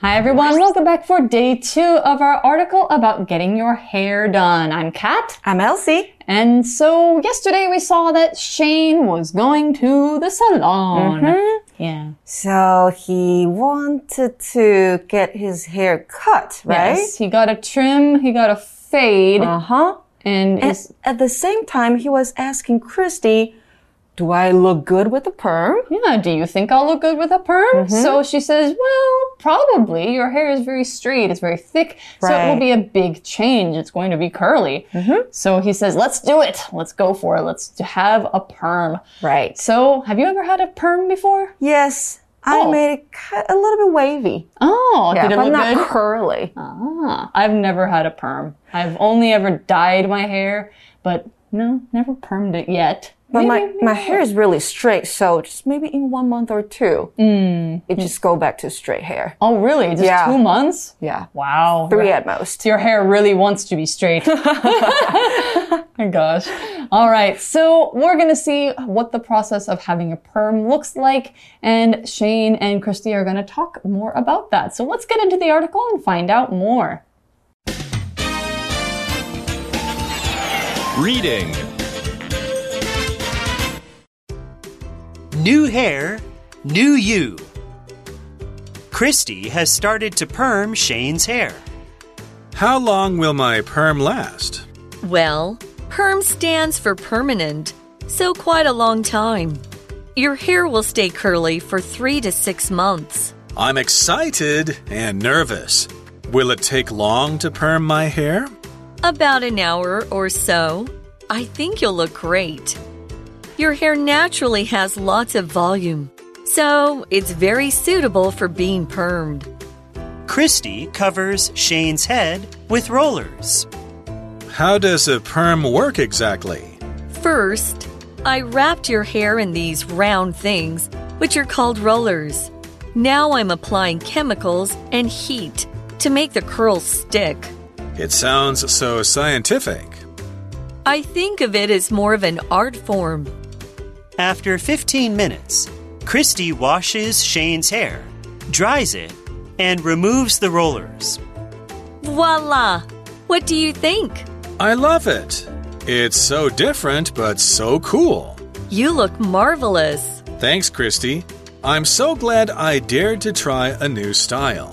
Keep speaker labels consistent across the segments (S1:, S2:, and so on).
S1: Hi everyone, welcome back for day two of our article about getting your hair done. I'm Kat.
S2: I'm Elsie.
S1: And so yesterday we saw that Shane was going to the salon.
S2: Mm-hmm.
S1: Yeah.
S2: So he wanted to get his hair cut, right?
S1: Yes, he got a trim, he got a fade,
S2: Uh huh.
S1: and,
S2: And at the same time, he was asking Christy, Do I look good with a perm?
S1: yeah, do you think I'll look good with a perm?
S2: Mm-hmm.
S1: So she says, well, probably. Your hair is very straight, it's very thick, so it will be a big change. It's going to be curly. So he says, let's do it. Let's go for it. Let's have a perm.
S2: Right.
S1: So, have you ever had a perm before?
S2: Yes, I
S1: Oh.
S2: made it a little bit wavy.
S1: Oh,
S2: Yeah,
S1: did it
S2: but
S1: look
S2: not
S1: good?
S2: curly.
S1: Ah, I've never had a perm. I've only ever dyed my hair, but no, never permed it yet.
S2: But my,
S1: Maybe-
S2: my hair is really straight, so just maybe in one month or two, mm. it just go back to straight hair.
S1: Oh, really? Just
S2: Yeah.
S1: two months?
S2: Yeah.
S1: Wow.
S2: Three
S1: Your-
S2: at most.
S1: Your hair really wants to be straight. my gosh. All right. So we're going to see what the process of having a perm looks like. And Shane and Christy are going to talk more about that. So let's get into the article and find out more.
S3: Reading New hair, new you. Christy has started to perm Shane's hair.
S4: How long will my perm last?
S5: Well, perm stands for permanent, so quite a long time. Your hair will stay curly for three to six months.
S4: I'm excited and nervous. Will it take long to perm my hair?
S5: About an hour or so. I think you'll look great. Your hair naturally has lots of volume, so it's very suitable for being permed.
S3: Christy covers Shane's head with rollers.
S4: How does a perm work exactly?
S5: First, I wrapped your hair in these round things, which are called rollers. Now I'm applying chemicals and heat to make the curls stick.
S4: It sounds so scientific.
S5: I think of it as more of an art form.
S3: After 15 minutes, Christy washes Shane's hair, dries it, and removes the rollers.
S5: Voila! What do you think?
S4: I love it. It's so different, but so cool.
S5: You look marvelous.
S4: Thanks, Christy. I'm so glad I dared to try a new style.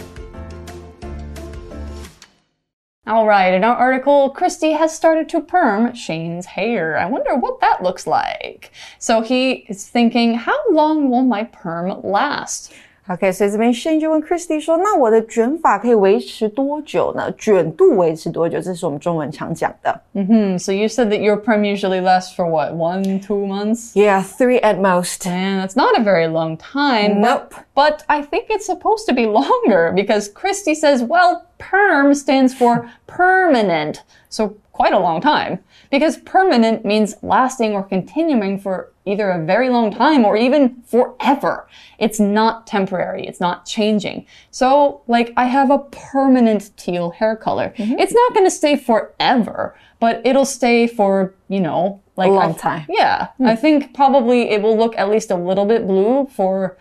S1: All right, in our article, Christy has started to perm Shane's hair. I wonder what that looks like. So he is thinking, how long will my perm last?
S2: OK，所以这边 Shane 就问 Christy 说：“那我的卷发可以维持多久呢？卷度维持多久？”这是我们中文常讲的。
S1: Hmm, so you said that your perm usually lasts for what, one, two months?
S2: Yeah, three at most.
S1: And that's not a very long time.
S2: Nope.
S1: But, but I think it's supposed to be longer because Christy says, well, perm stands for permanent. So quite a long time. Because permanent means lasting or continuing for either a very long time or even forever. It's not temporary. It's not changing. So, like, I have a permanent teal hair color. Mm-hmm. It's not going to stay forever, but it'll stay for, you know, like
S2: A long
S1: I-
S2: time.
S1: yeah, hmm. I think probably it will look at least a little bit blue for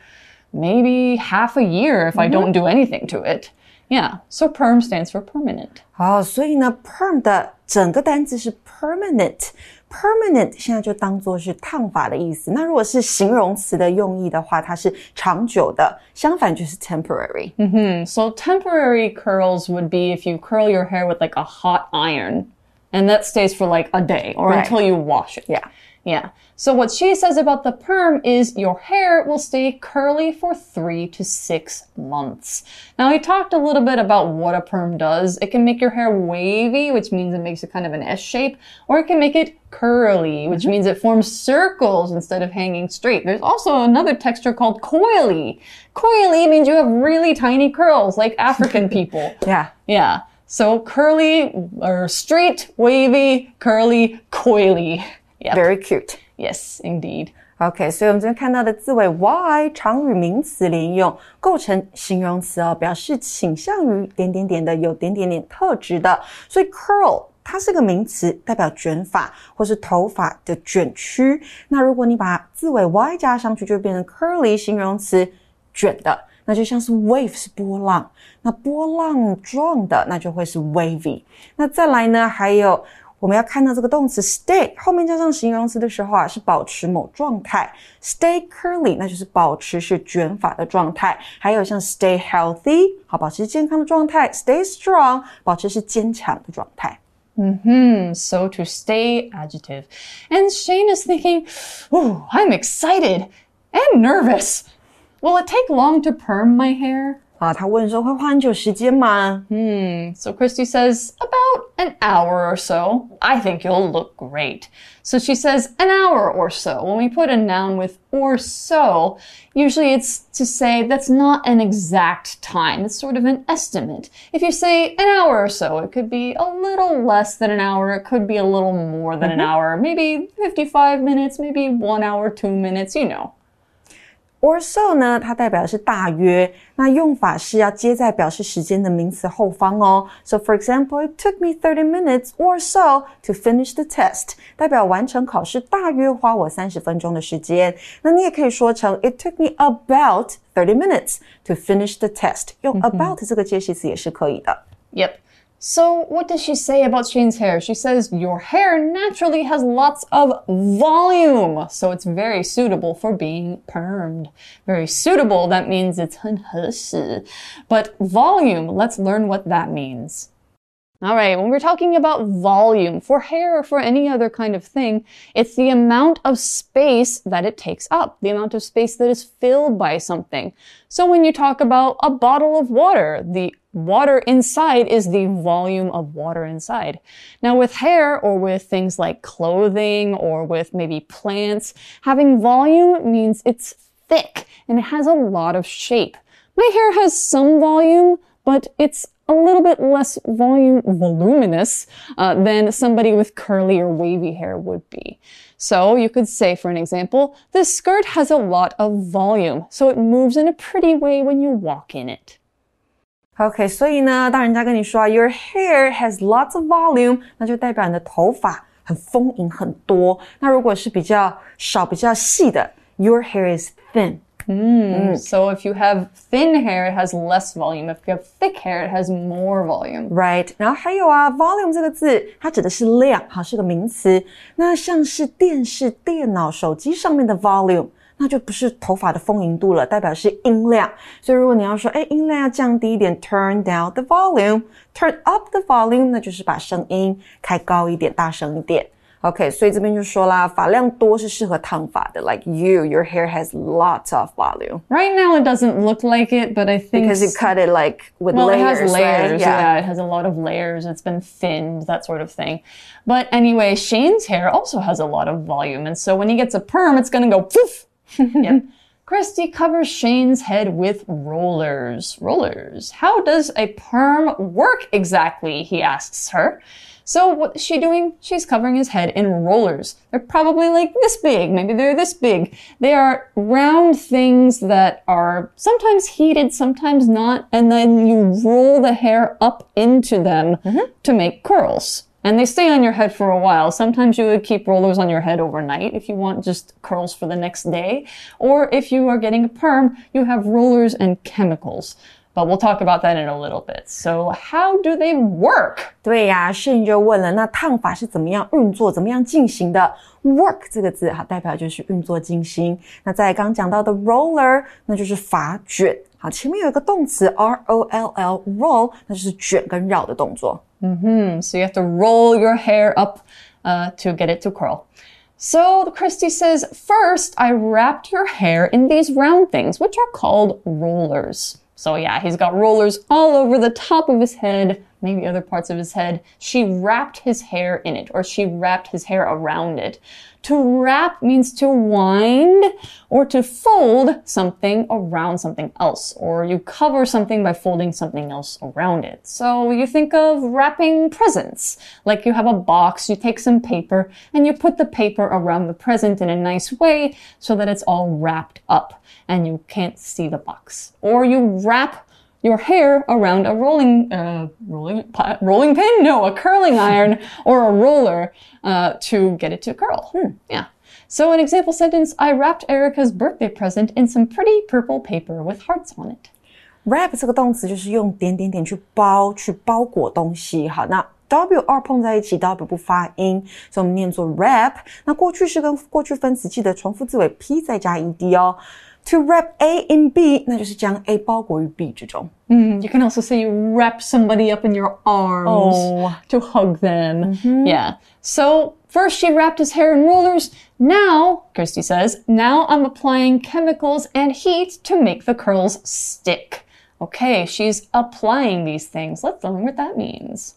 S1: maybe half a year if I mm-hmm. don't do anything to it. Yeah, so perm stands for permanent.
S2: 好，所以呢，perm 的整个单字是 permanent。permanent 现在就当做是烫发的意思。那如果是形容词的用意的话，它是长久的，相反就是 temporary。
S1: So temporary curls would be if you curl your hair with like a hot iron, and that stays for like a day or
S2: Right.
S1: until you wash it.
S2: Yeah.
S1: Yeah. So what she says about the perm is your hair will stay curly for three to six months. Now we talked a little bit about what a perm does. It can make your hair wavy, which means it makes it kind of an S shape, or it can make it curly, which mm-hmm. means it forms circles instead of hanging straight. There's also another texture called coily. Coily means you have really tiny curls like African people.
S2: Yeah.
S1: Yeah. So curly or straight, wavy, curly, coily.
S2: Very cute.
S1: Yes, indeed.
S2: OK，所以我们今天看到的字尾 y 常与名词连用，构成形容词哦，表示倾向于点点点的，有点点点特质的。所以 curl 它是个名词，代表卷发或是头发的卷曲。那如果你把字尾 y 加上去，就变成 curly 形容词，卷的。那就像是 wave 是波浪，那波浪状的那就会是 wavy。那再来呢，还有我们要看到这个动词 stay 后面加上形容词的时候啊，是保持某状态。stay curly 那就是保持是卷发的状态。还有像 stay healthy 好保持健康的状态，stay strong 保持是坚强的状态。
S1: Hmm, so to stay adjective. And Shane is thinking, Ooh, I'm excited and nervous. Will it take long to perm my hair?
S2: 啊，他问说会花很久时间吗？
S1: So Christy says, about an hour or so. I think you'll look great. So she says, an hour or so. When we put a noun with or so, usually it's to say that's not an exact time. It's sort of an estimate. If you say an hour or so, it could be a little less than an hour. It could be a little more than an hour. Maybe 55 minutes, maybe one hour, two minutes, you know.
S2: or so 呢，它代表的是大约，那用法是要接在表示时间的名词后方哦。So for example, it took me thirty minutes or so to finish the test，代表完成考试大约花我三十分钟的时间。那你也可以说成 It took me about thirty minutes to finish the test，用 about 这个介系词也是可以的。
S1: Yep. So, what does she say about Shane's hair? She says, Your hair naturally has lots of volume, so it's very suitable for being permed. Very suitable, that means it's 很合适. But volume, let's learn what that means. All right, when we're talking about volume for hair or for any other kind of thing, it's the amount of space that it takes up, the amount of space that is filled by something. So when you talk about a bottle of water, the water inside is the volume of water inside. Now with hair or with things like clothing or with maybe plants, having volume means it's thick and it has a lot of shape. My hair has some volume, but it's a little bit less volume, voluminous uh, than somebody with curly or wavy hair would be. So you could say, for an example, this skirt has a lot of volume, so it moves in a pretty way when you walk in it.
S2: OK，所以呢，当人家跟你说啊，Your hair has lots of volume，那就代表你的头发很丰盈很多。那如果是比较少、比较细的，Your hair is thin。
S1: So if you have thin hair, it has less volume. If you have thick hair, it has more volume.
S2: Right，然后还有啊，volume 这个字，它指的是量，哈，是个名词。那像是电视、电脑、手机上面的 volume， 那就不是头发的丰盈度了，代表是音量。所以如果你要说，哎，音量要降低一点，turn down the volume，turn up the volume，那就是把声音开高一点，大声一点。OK，所以这边就说啦，发量多是适合烫发的，like you，your hair has lots of volume
S1: Right now, it doesn't look like it, but I think
S2: because you cut it like with
S1: Well,
S2: layers,
S1: it has layers.
S2: right?
S1: Yeah. it has a lot of layers. It's been thinned, that sort of thing. But anyway, Shane's hair also has a lot of volume, and so when he gets a perm, it's gonna go poof. yep. Christy covers Shane's head with rollers. Rollers. How does a perm work exactly? He asks her. So what is she doing? She's covering his head in rollers. They're probably like this big. Maybe they're this big. They are round things that are sometimes heated, sometimes not. And then you roll the hair up into them mm-hmm. to make curls. And they stay on your head for a while. Sometimes you would keep rollers on your head overnight if you want just curls for the next day. Or if you are getting a perm, you have rollers and chemicals. But we'll talk about that in a little bit. So how do they work?
S2: 对呀、啊，圣就问了，那烫法是怎么样运作、怎么样进行的？Work 这个字，好，代表就是运作进行。那在刚讲到的 roller，那就是发卷。好，前面有一个动词 r o l l roll，那就是卷跟绕的动作。
S1: 嗯哼，So you have to roll your hair up, uh, to get it to curl. So Christy says, first I wrapped your hair in these round things, which are called rollers. So yeah, he's got rollers all over the top of his head, maybe other parts of his head. She wrapped his hair in it, or she wrapped his hair around it. To wrap means to wind or to fold something around something else, or you cover something by folding something else around it. So you think of wrapping presents. Like you have a box, you take some paper, and you put the paper around the present in a nice way so that it's all wrapped up and you can't see the box. Or you wrap your hair around a rolling, uh, rolling, pi- rolling pin? No, a curling iron or a roller uh, to get it to curl. Yeah. So an example sentence, I wrapped Erica's birthday present in some pretty purple paper with hearts on it.
S2: wrap 这个动词就是用点点点去包、去包裹东西。好，那 W R 碰在一起，W 不发音，所以我们念作 wrap。那过去式跟过去分词记得重复字尾 P 再加 ed 哦。 To wrap A in B，那就是将 A 包裹于 B 之中。
S1: Mm, you can also say you wrap somebody up in your arms
S2: Oh.
S1: to hug them. Yeah. So first she wrapped his hair in rollers. Now, Christy says, now I'm applying chemicals and heat to make the curls stick. Okay, she's applying these things. Let's learn what that means.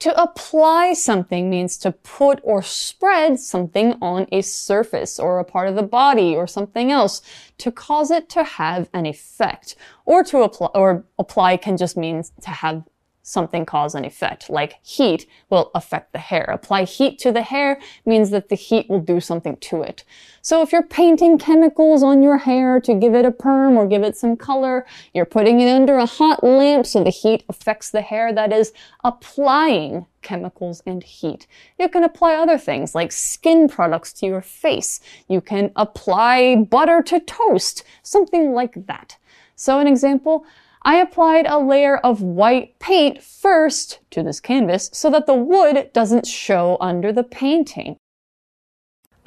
S1: To apply something means to put or spread something on a surface or a part of the body or something else to cause it to have an effect. Or to apply, or apply can just mean to have something cause an effect. Like heat will affect the hair. Apply heat to the hair means that the heat will do something to it. So if you're painting chemicals on your hair to give it a perm or give it some color, you're putting it under a hot lamp so the heat affects the hair. That is applying chemicals and heat. You can apply other things like skin products to your face. You can apply butter to toast, something like that. So an example, I applied a layer of white paint first to this canvas so that the wood doesn't show under the painting.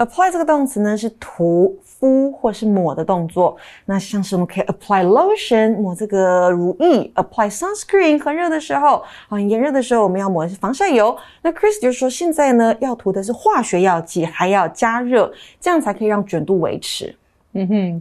S2: apply 这个动词呢是涂、敷或是抹的动作。那像是我们可以 apply lotion 抹这个乳液，apply sunscreen 很热的时候，啊，很炎热的时候我们要抹的是防晒油。那 Chris 就说现在呢要涂的是化学药剂，还要加热，这样才可以让卷度维持。
S1: Mm-hmm,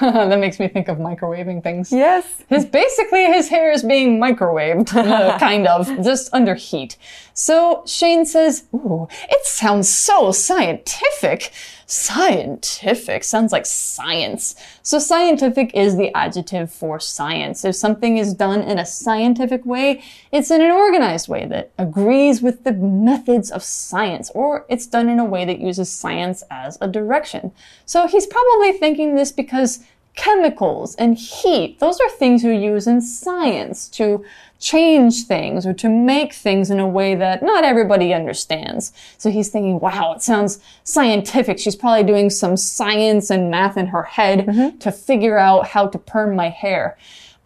S1: that makes me think of microwaving things.
S2: Yes.
S1: His basically his hair is being microwaved, kind of, just under heat. So Shane says, "Ooh, it sounds so scientific." Scientific sounds like science. So scientific is the adjective for science. If something is done in a scientific way, it's in an organized way that agrees with the methods of science, or it's done in a way that uses science as a direction. So he's probably thinking this because chemicals and heat, those are things you use in science to change things or to make things in a way that not everybody understands. So he's thinking, wow, it sounds scientific. She's probably doing some science and math in her head mm-hmm. to figure out how to perm my hair.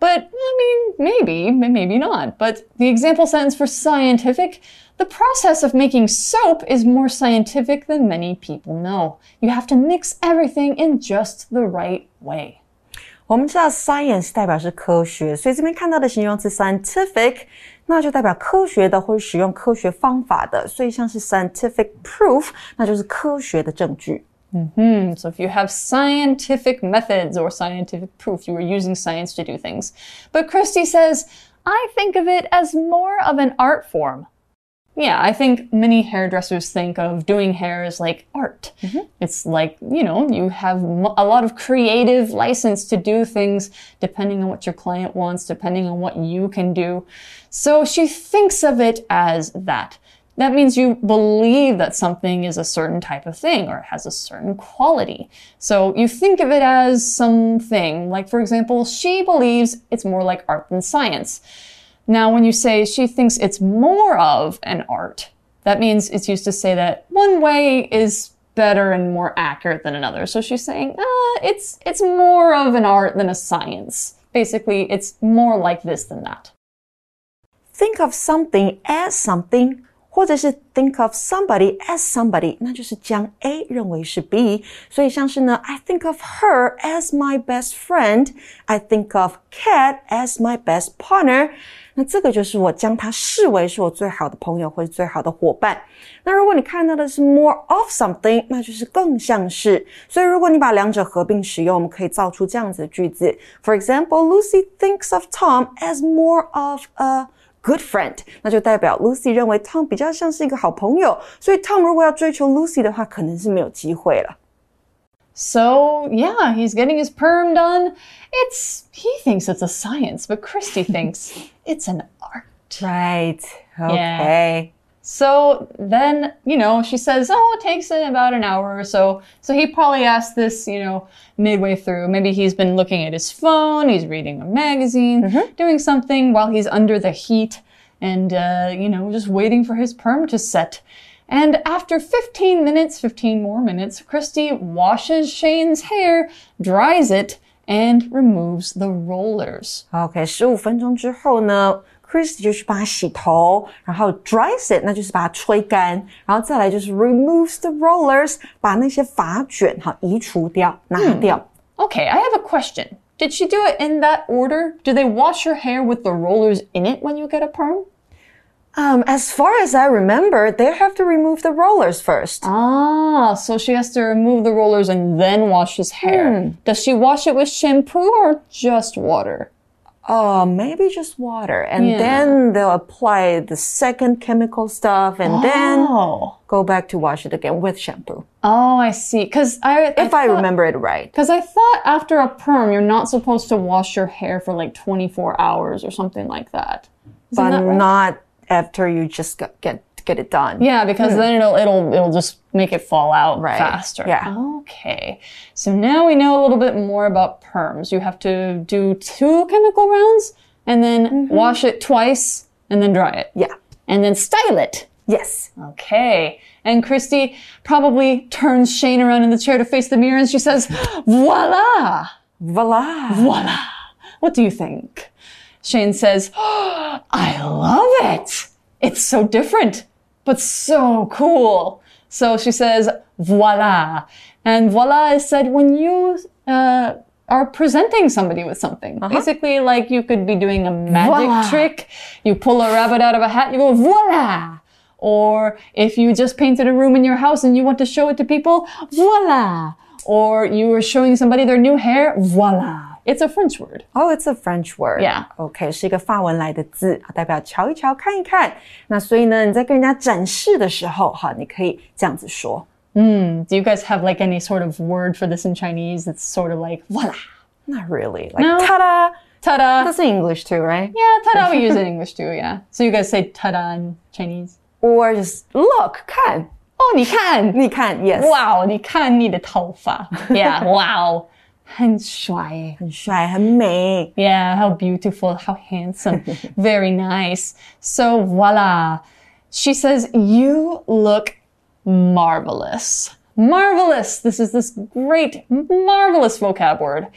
S1: But, I mean, maybe, maybe not. But the example sentence for scientific, the process of making soap is more scientific than many people know. You have to mix everything in just the right way.
S2: 我们知道 science 代表是科学，所以这边看到的形容词 scientific，那就代表科学的或者使用科学方法的，所以像是 scientific proof，那就是科学的证据。
S1: Hmm, so if you have scientific methods or scientific proof, you are using science to do things. But Christy says, I think of it as more of an art form. yeah, I think many hairdressers think of doing hair as like art. Mm-hmm. It's like, you know, you have a lot of creative license to do things depending on what your client wants, depending on what you can do. So she thinks of it as that. That means you believe that something is a certain type of thing or it has a certain quality. So you think of it as something. Like, for example, she believes it's more like art than science. Now, when you say she thinks it's more of an art, that means it's used to say that one way is better and more accurate than another. So she's saying, uh, it's, it's more of an art than a science. Basically, it's more like this than that.
S2: Think of something as something，或者是 think of somebody as somebody，那就是将 A 认为是 B。所以像是呢，I think of her as my best friend，I think of Kat as my best partner。那这个就是我将它视为是我最好的朋友或者最好的伙伴。那如果你看到的是 more of something，那就是更像是。所以如果你把两者合并使用，我们可以造出这样子的句子。For example，Lucy thinks of Tom as more of a good friend，那就代表 Lucy 认为 Tom 比较像是一个好朋友，所以 Tom 如果要追求 Lucy 的话，可能是没有机会了。
S1: So, yeah, he's getting his perm done. It's, he thinks it's a science, but Christy thinks it's an art.
S2: Right. Okay.
S1: So then, you know, she says, oh, it takes about an hour or so. So he probably asked this, you know, midway through. Maybe he's been looking at his phone, he's reading a magazine, doing something while he's under the heat and, uh, you know, just waiting for his perm to set. And after 15 minutes, 15 more minutes, Christy washes Shane's hair, dries it, and removes the rollers.
S2: OK，十五分钟之后呢 ，Chris 就去帮他洗头，然后 dries it，那就是把它吹干，然后再来就是 removes the rollers，把那些发卷哈移除掉，拿掉。
S1: Okay, I have a question. Did she do it in that order? Do they wash your hair with the rollers in it when you get a perm?
S2: Um, as far as I remember, they have to remove the rollers first.
S1: Ah, so she has to remove the rollers and then wash his hair. Does she wash it with shampoo or just water?
S2: Oh, maybe just water, and
S1: Yeah.
S2: then they'll apply the second chemical stuff, and then
S1: Oh.
S2: go back to wash it again with shampoo.
S1: Oh, I see. Because I,
S2: If I remember it right.
S1: Because I thought after a perm, you're not supposed to wash your hair for like 24 hours or something like that. Isn't
S2: but
S1: that right?
S2: not after you just got, get get it done.
S1: Yeah, because hmm. then it'll it'll it'll just make it fall out
S2: Right.
S1: faster.
S2: Yeah.
S1: Okay. So now we know a little bit more about perms. You have to do two chemical rounds and then mm-hmm. wash it twice and then dry it.
S2: Yeah.
S1: And then style it.
S2: Yes.
S1: Okay. And Christy probably turns Shane around in the chair to face the mirror and she says, Voila!
S2: Voila.
S1: Voila! What do you think? Shane says, I love it! It's so different, but so cool. So she says, voila. And voila is said when you uh, are presenting somebody with something. Basically, like you could be doing a magic
S2: Voila.
S1: trick. You pull a rabbit out of a hat, you go, voila! Or if you just painted a room in your house and you want to show it to people, voila! Or you are showing somebody their new hair, voila! It's a French word.
S2: Oh, it's a French word.
S1: Yeah.
S2: OK，是一个法文来的字，代表瞧一瞧、看一看。那所以呢，你在跟人家展示的时候，哈，你可以这样子说。
S1: Do you guys have like any sort of word for this in Chinese that's sort of like voila?
S2: Not really. Like
S1: No.
S2: ta-da.
S1: Ta-da!
S2: That's in English too, right?
S1: Yeah, ta-da we use it in English too, yeah. So you guys say ta-da in Chinese?
S2: Or just look, 看，
S1: 哦，你看，
S2: 你看，yes，
S1: wow, 你看你的头发. Yeah, wow. 很帅耶。
S2: 很帅，很美。
S1: Yeah, how beautiful, how handsome. Very nice. So voila. She says, You look marvelous. Marvelous. This is this great, marvelous vocab word.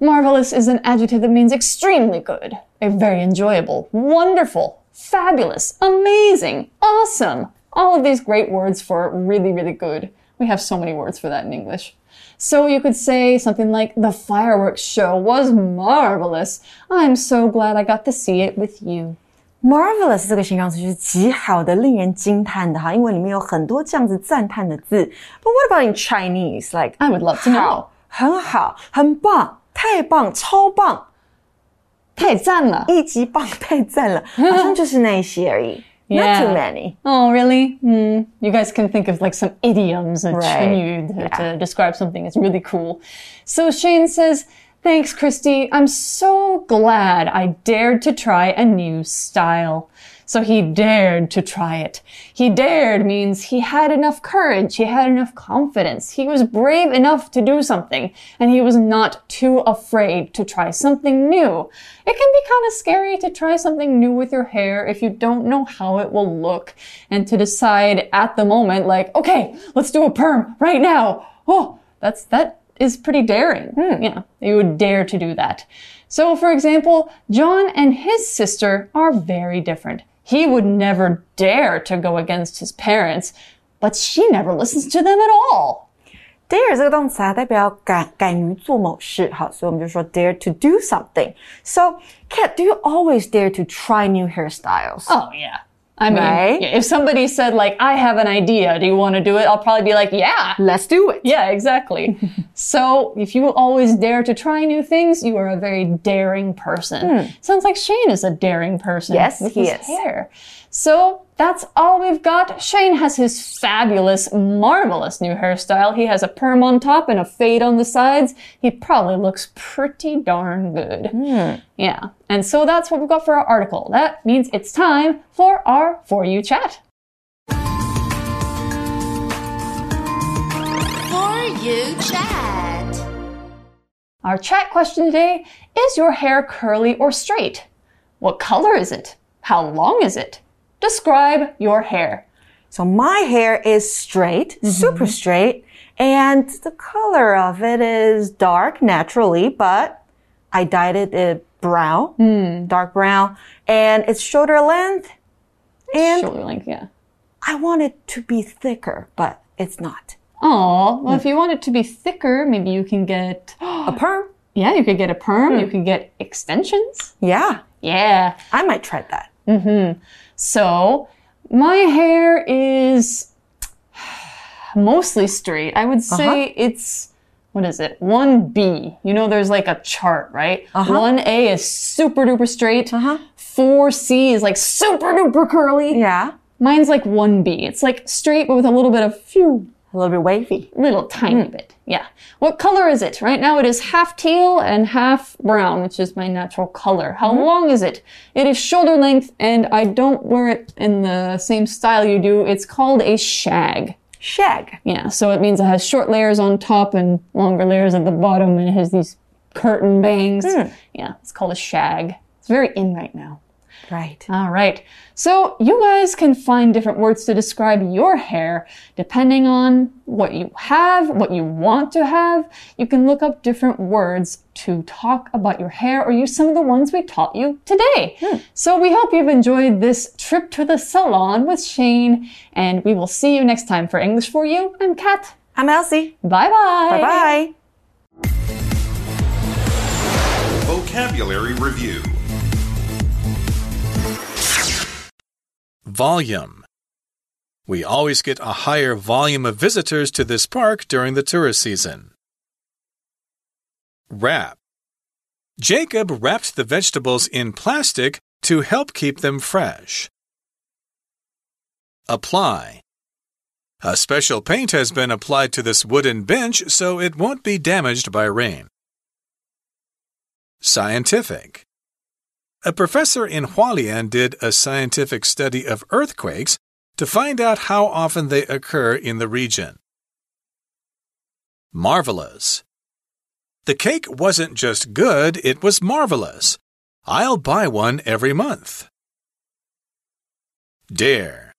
S1: Marvelous is an adjective that means extremely good, a very enjoyable, wonderful, fabulous, amazing, awesome. All of these great words for really, really good. We have so many words for that in English. So you could say something like, The fireworks show was marvelous. I'm so glad I got to see it with you.
S2: Marvelous 这个形容词就是极好的、令人惊叹的哈，因为里面有很多这样子赞叹的字。But what about in Chinese? Like
S1: I would love to know.
S2: 好，很好，很棒，太棒，超棒，
S1: 太赞了。
S2: 一级棒，太赞了，好像就是那一些而已。 Not too many.
S1: Oh, really? Hmm. You guys can think of like some idioms or
S2: Right.
S1: to, to describe something. It's really cool. So Shane says, Thanks, Christy. I'm so glad I dared to try a new style. So he dared to try it. He dared means he had enough courage. He had enough confidence. He was brave enough to do something and he was not too afraid to try something new. It can be kind of scary to try something new with your hair if you don't know how it will look and to decide at the moment, like, okay, let's do a perm right now. Oh, that's, that is pretty daring. Hmm. Yeah, you would dare to do that. So, for example, John and his sister are very different. He would never dare to go against his parents, but she never listens to them at all.
S2: Dare 这个动词啊，代表敢敢于做某事，好，所以我们就说 dare to do something. So, Kat, do you always dare to try new hairstyles?
S1: Oh, yeah. I mean,
S2: Right?
S1: if somebody said, like, I have an idea, do you want to do it? I'll probably be like, yeah.
S2: Let's do it.
S1: Yeah, exactly. so if you always dare to try new things, you are a very daring person. Hmm. Sounds like Shane is a daring person.
S2: Yes, he is.
S1: hair. So that's all we've got. Shane has his fabulous, marvelous new hairstyle. He has a perm on top and a fade on the sides. He probably looks pretty darn good. Hmm. Yeah. And so that's what we've got for our article. That means it's time for our For You chat.
S6: For you chat.
S1: Our chat question today is your hair curly or straight? What color is it? How long is it? Describe your hair.
S2: So my hair is straight, mm-hmm. super straight, And the color of it is dark naturally, but I dyed it uh, brown, hmm. dark brown, and it's shoulder length. And
S1: Shoulder length, yeah.
S2: I want it to be thicker, but it's not.
S1: Oh, well, if hmm. you want it to be thicker, maybe you can get,
S2: A perm?
S1: yeah, you could get a perm, you hmm. could get extensions.
S2: Yeah,
S1: Yeah.
S2: I might try that. Mm-hmm.
S1: So, my hair is mostly straight. I would say it's, what is it? 1B. You know, there's like a chart, right? 1A is super duper straight.
S2: Uh-huh.
S1: 4C is like super duper curly.
S2: Yeah,
S1: Mine's like 1B. It's like straight, but with a little bit of phew,
S2: a little bit wavy.
S1: little tiny hmm. bit. Yeah. What color is it? Right now it is half teal and half brown, which is my natural color. How mm-hmm. long is it? It is shoulder length and I don't wear it in the same style you do. It's called a shag.
S2: Shag.
S1: Yeah. So it means it has short layers on top and longer layers at the bottom and it has these curtain bangs. Hmm. Yeah. It's called a shag. It's very in right now.
S2: Right.
S1: All right. So you guys can find different words to describe your hair depending on what you have, what you want to have. You can look up different words to talk about your hair or use some of the ones we taught you today. Hmm. So we hope you've enjoyed this trip to the salon with Shane and we will see you next time for English for You. I'm Kat.
S2: I'm Elsie.
S1: Bye bye.
S2: Bye bye.
S7: Vocabulary Review
S4: Volume. We always get a higher volume of visitors to this park during the tourist season. Wrap. Jacob wrapped the vegetables in plastic to help keep them fresh. Apply. A special paint has been applied to this wooden bench so it won't be damaged by rain. Scientific. A professor in Hualien did a scientific study of earthquakes to find out how often they occur in the region. Marvelous. The cake wasn't just good, it was marvelous. I'll buy one every month. Dare.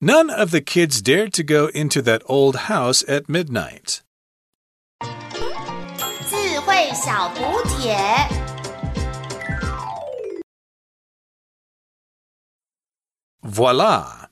S4: None of the kids dared to go into that old house at midnight. Voilà.